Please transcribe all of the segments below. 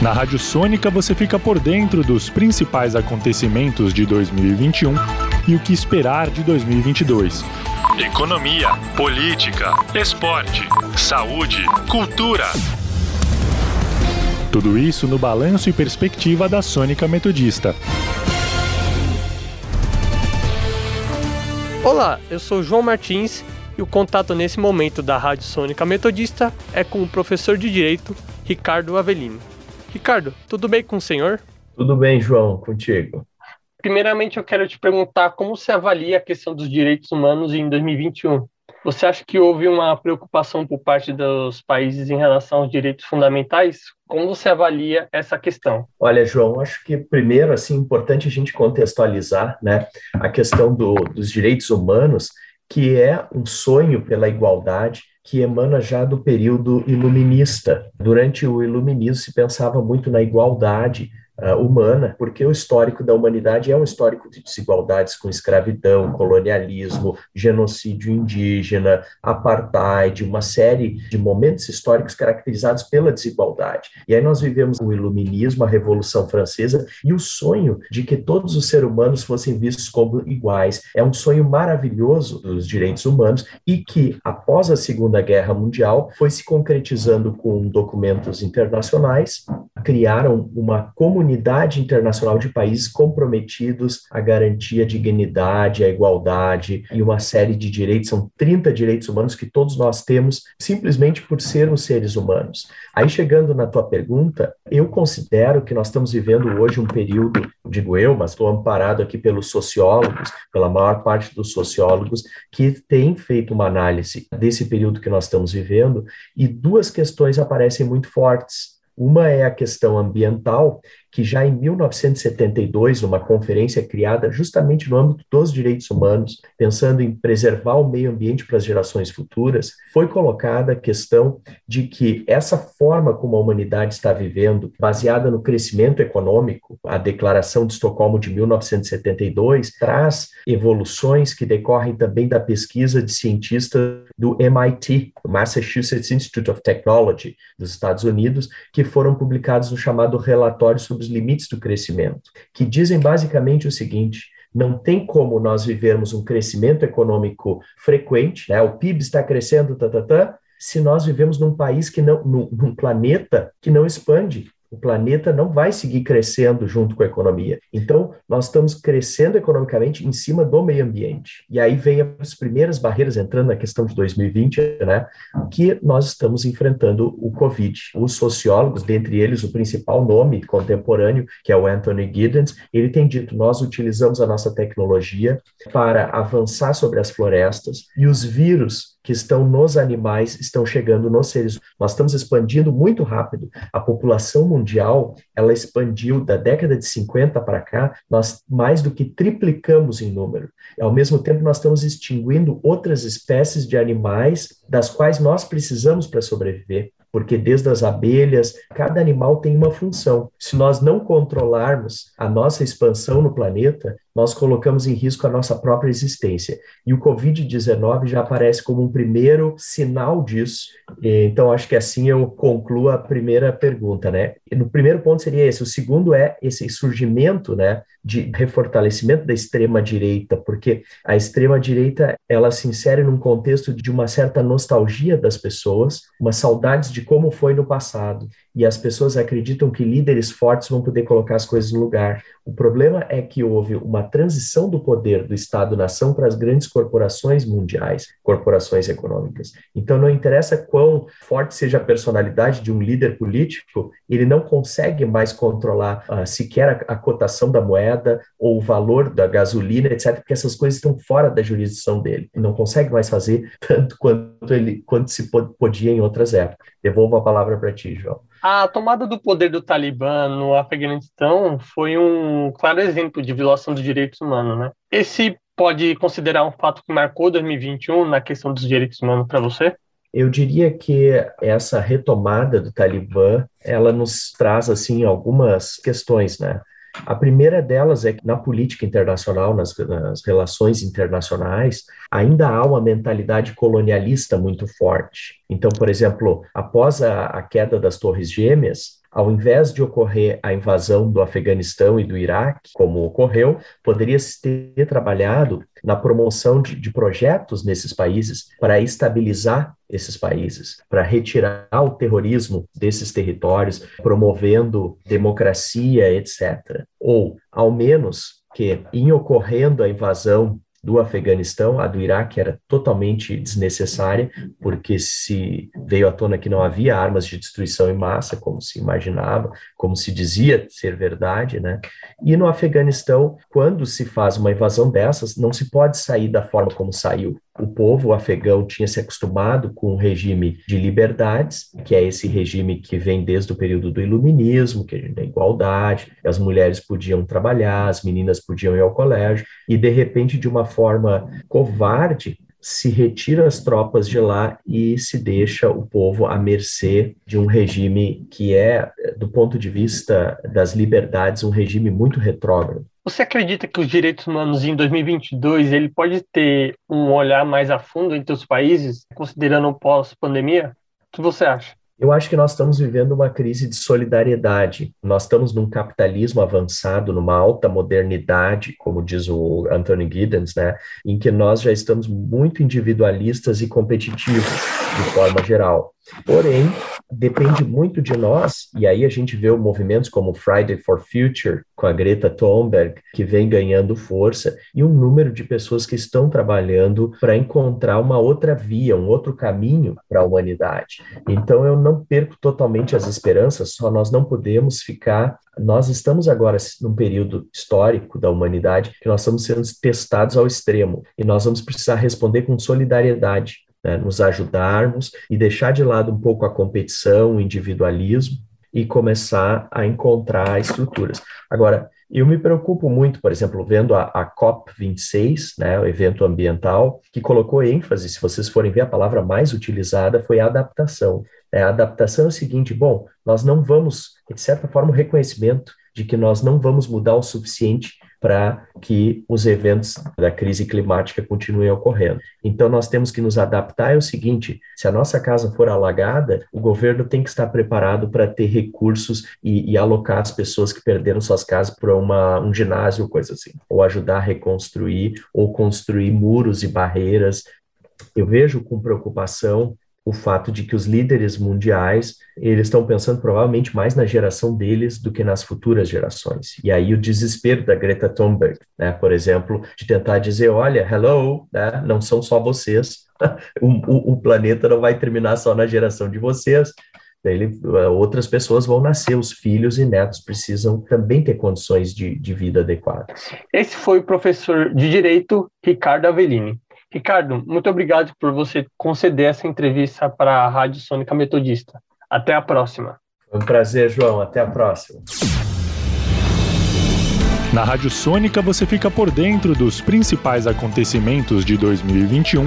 Na Rádio Sônica você fica por dentro dos principais acontecimentos de 2021 e o que esperar de 2022. Economia, política, esporte, saúde, cultura. Tudo isso no balanço e perspectiva da Sônica Metodista. Olá, eu sou João Martins e o contato nesse momento da Rádio Sônica Metodista é com o professor de Direito Ricardo Avelino. Ricardo, tudo bem com o senhor? Tudo bem, João, contigo. Primeiramente, eu quero te perguntar como você avalia a questão dos direitos humanos em 2021. Você acha que houve uma preocupação por parte dos países em relação aos direitos fundamentais? Como você avalia essa questão? Olha, João, acho que primeiro, assim, importante a gente contextualizar, né, a questão do, dos direitos humanos, que é um sonho pela igualdade que emana já do período iluminista. Durante o iluminismo se pensava muito na igualdade uh, humana, porque o histórico da humanidade é um histórico de desigualdades com escravidão, colonialismo, genocídio indígena, apartheid, uma série de momentos históricos caracterizados pela desigualdade. E aí nós vivemos o iluminismo, a Revolução Francesa e o sonho de que todos os seres humanos fossem vistos como iguais. É um sonho maravilhoso dos direitos humanos e que, após a Segunda Guerra Mundial, foi se concretizando com documentos internacionais, criaram uma comunidade comunidade internacional de países comprometidos à garantia de dignidade, à igualdade e uma série de direitos, são 30 direitos humanos que todos nós temos simplesmente por sermos seres humanos. Aí chegando na tua pergunta, eu considero que nós estamos vivendo hoje um período, digo eu, mas estou amparado aqui pelos sociólogos, pela maior parte dos sociólogos que têm feito uma análise desse período que nós estamos vivendo e duas questões aparecem muito fortes. Uma é a questão ambiental, que já em 1972, numa conferência criada justamente no âmbito dos direitos humanos, pensando em preservar o meio ambiente para as gerações futuras, foi colocada a questão de que essa forma como a humanidade está vivendo, baseada no crescimento econômico, a Declaração de Estocolmo de 1972 traz evoluções que decorrem também da pesquisa de cientistas do MIT, Massachusetts Institute of Technology, dos Estados Unidos, que foram publicados no chamado Relatório sobre sobre os limites do crescimento, que dizem basicamente o seguinte: não tem como nós vivermos um crescimento econômico frequente, né? o PIB está crescendo, tá, tá, tá, se nós vivemos num país que não, num, num planeta que não expande, o planeta não vai seguir crescendo junto com a economia. Então, nós estamos crescendo economicamente em cima do meio ambiente. E aí vem as primeiras barreiras, entrando na questão de 2020, né, que nós estamos enfrentando o Covid. Os sociólogos, dentre eles o principal nome contemporâneo, que é o Anthony Giddens, ele tem dito, nós utilizamos a nossa tecnologia para avançar sobre as florestas e os vírus que estão nos animais estão chegando nos seres. Nós estamos expandindo muito rápido. A população mundial, ela expandiu da década de 50 para cá, nós mais do que triplicamos em número. Ao mesmo tempo, nós estamos extinguindo outras espécies de animais das quais nós precisamos para sobreviver porque desde as abelhas, cada animal tem uma função. Se nós não controlarmos a nossa expansão no planeta, nós colocamos em risco a nossa própria existência. E o Covid-19 já aparece como um primeiro sinal disso. Então, acho que assim eu concluo a primeira pergunta, né? E no primeiro ponto seria esse. O segundo é esse surgimento, né, de refortalecimento da extrema-direita, porque a extrema-direita, ela se insere num contexto de uma certa nostalgia das pessoas, uma saudades de como foi no passado e as pessoas acreditam que líderes fortes vão poder colocar as coisas no lugar. O problema é que houve uma transição do poder do Estado-nação para as grandes corporações mundiais, corporações econômicas. Então, não interessa quão forte seja a personalidade de um líder político, ele não consegue mais controlar uh, sequer a, a cotação da moeda ou o valor da gasolina, etc., porque essas coisas estão fora da jurisdição dele. Ele não consegue mais fazer tanto quanto, ele, quanto se podia em outras épocas. Devolvo a palavra para ti, João. A tomada do poder do Talibã no Afeganistão foi um claro exemplo de violação dos direitos humanos, né? Esse pode considerar um fato que marcou 2021 na questão dos direitos humanos para você? Eu diria que essa retomada do Talibã, ela nos traz assim algumas questões, né? A primeira delas é que na política internacional, nas, nas, relações internacionais, ainda há uma mentalidade colonialista muito forte. Então, por exemplo, após a, a queda das Torres Gêmeas, ao invés de ocorrer a invasão do Afeganistão e do Iraque, como ocorreu, poderia se ter trabalhado na promoção de, de projetos nesses países para estabilizar esses países, para retirar o terrorismo desses territórios, promovendo democracia, etc. Ou, ao menos, que, em ocorrendo a invasão do Afeganistão, a do Iraque era totalmente desnecessária, porque se veio à tona que não havia armas de destruição em massa, como se imaginava, como se dizia ser verdade, né? E no Afeganistão, quando se faz uma invasão dessas, não se pode sair da forma como saiu. O povo afegão tinha se acostumado com um regime de liberdades, que é esse regime que vem desde o período do iluminismo, que a gente tem igualdade, as mulheres podiam trabalhar, as meninas podiam ir ao colégio, e de repente, de uma forma covarde, se retira as tropas de lá e se deixa o povo à mercê de um regime que é, do ponto de vista das liberdades, um regime muito retrógrado. Você acredita que os direitos humanos em 2022 ele pode ter um olhar mais a fundo entre os países, considerando o pós-pandemia? O que você acha? Eu acho que nós estamos vivendo uma crise de solidariedade. Nós estamos num capitalismo avançado, numa alta modernidade, como diz o Anthony Giddens, né, em que nós já estamos muito individualistas e competitivos, de forma geral. Porém, depende muito de nós, e aí a gente vê movimentos como Friday for Future, com a Greta Thunberg, que vem ganhando força, e um número de pessoas que estão trabalhando para encontrar uma outra via, um outro caminho para a humanidade. Então, eu não perco totalmente as esperanças, só nós não podemos ficar. Nós estamos agora num período histórico da humanidade que nós estamos sendo testados ao extremo, e nós vamos precisar responder com solidariedade né, nos ajudarmos e deixar de lado um pouco a competição, o individualismo e começar a encontrar estruturas. Agora, eu me preocupo muito, por exemplo, vendo a, a COP26, né, o evento ambiental, que colocou ênfase, se vocês forem ver, a palavra mais utilizada foi adaptação. É, a adaptação é o seguinte: bom, nós não vamos, de certa forma, o reconhecimento de que nós não vamos mudar o suficiente para que os eventos da crise climática continuem ocorrendo. Então, nós temos que nos adaptar. É o seguinte: se a nossa casa for alagada, o governo tem que estar preparado para ter recursos e, e, alocar as pessoas que perderam suas casas para um ginásio, coisa assim, ou ajudar a reconstruir, ou construir muros e barreiras. Eu vejo com preocupação o fato de que os líderes mundiais eles estão pensando provavelmente mais na geração deles do que nas futuras gerações. E aí o desespero da Greta Thunberg, né, por exemplo, de tentar dizer, olha, hello, né, não são só vocês, o, o, o, planeta não vai terminar só na geração de vocês. Ele, outras pessoas vão nascer, os filhos e netos precisam também ter condições de, de vida adequadas. Esse foi o professor de Direito, Ricardo Avellini. Ricardo, muito obrigado por você conceder essa entrevista para a Rádio Sônica Metodista. Até a próxima. Foi um prazer, João. Até a próxima. Na Rádio Sônica você fica por dentro dos principais acontecimentos de 2021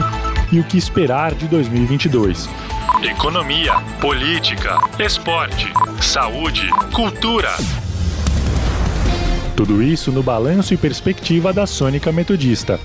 e o que esperar de 2022. Economia, política, esporte, saúde, cultura. Tudo isso no balanço e perspectiva da Sônica Metodista.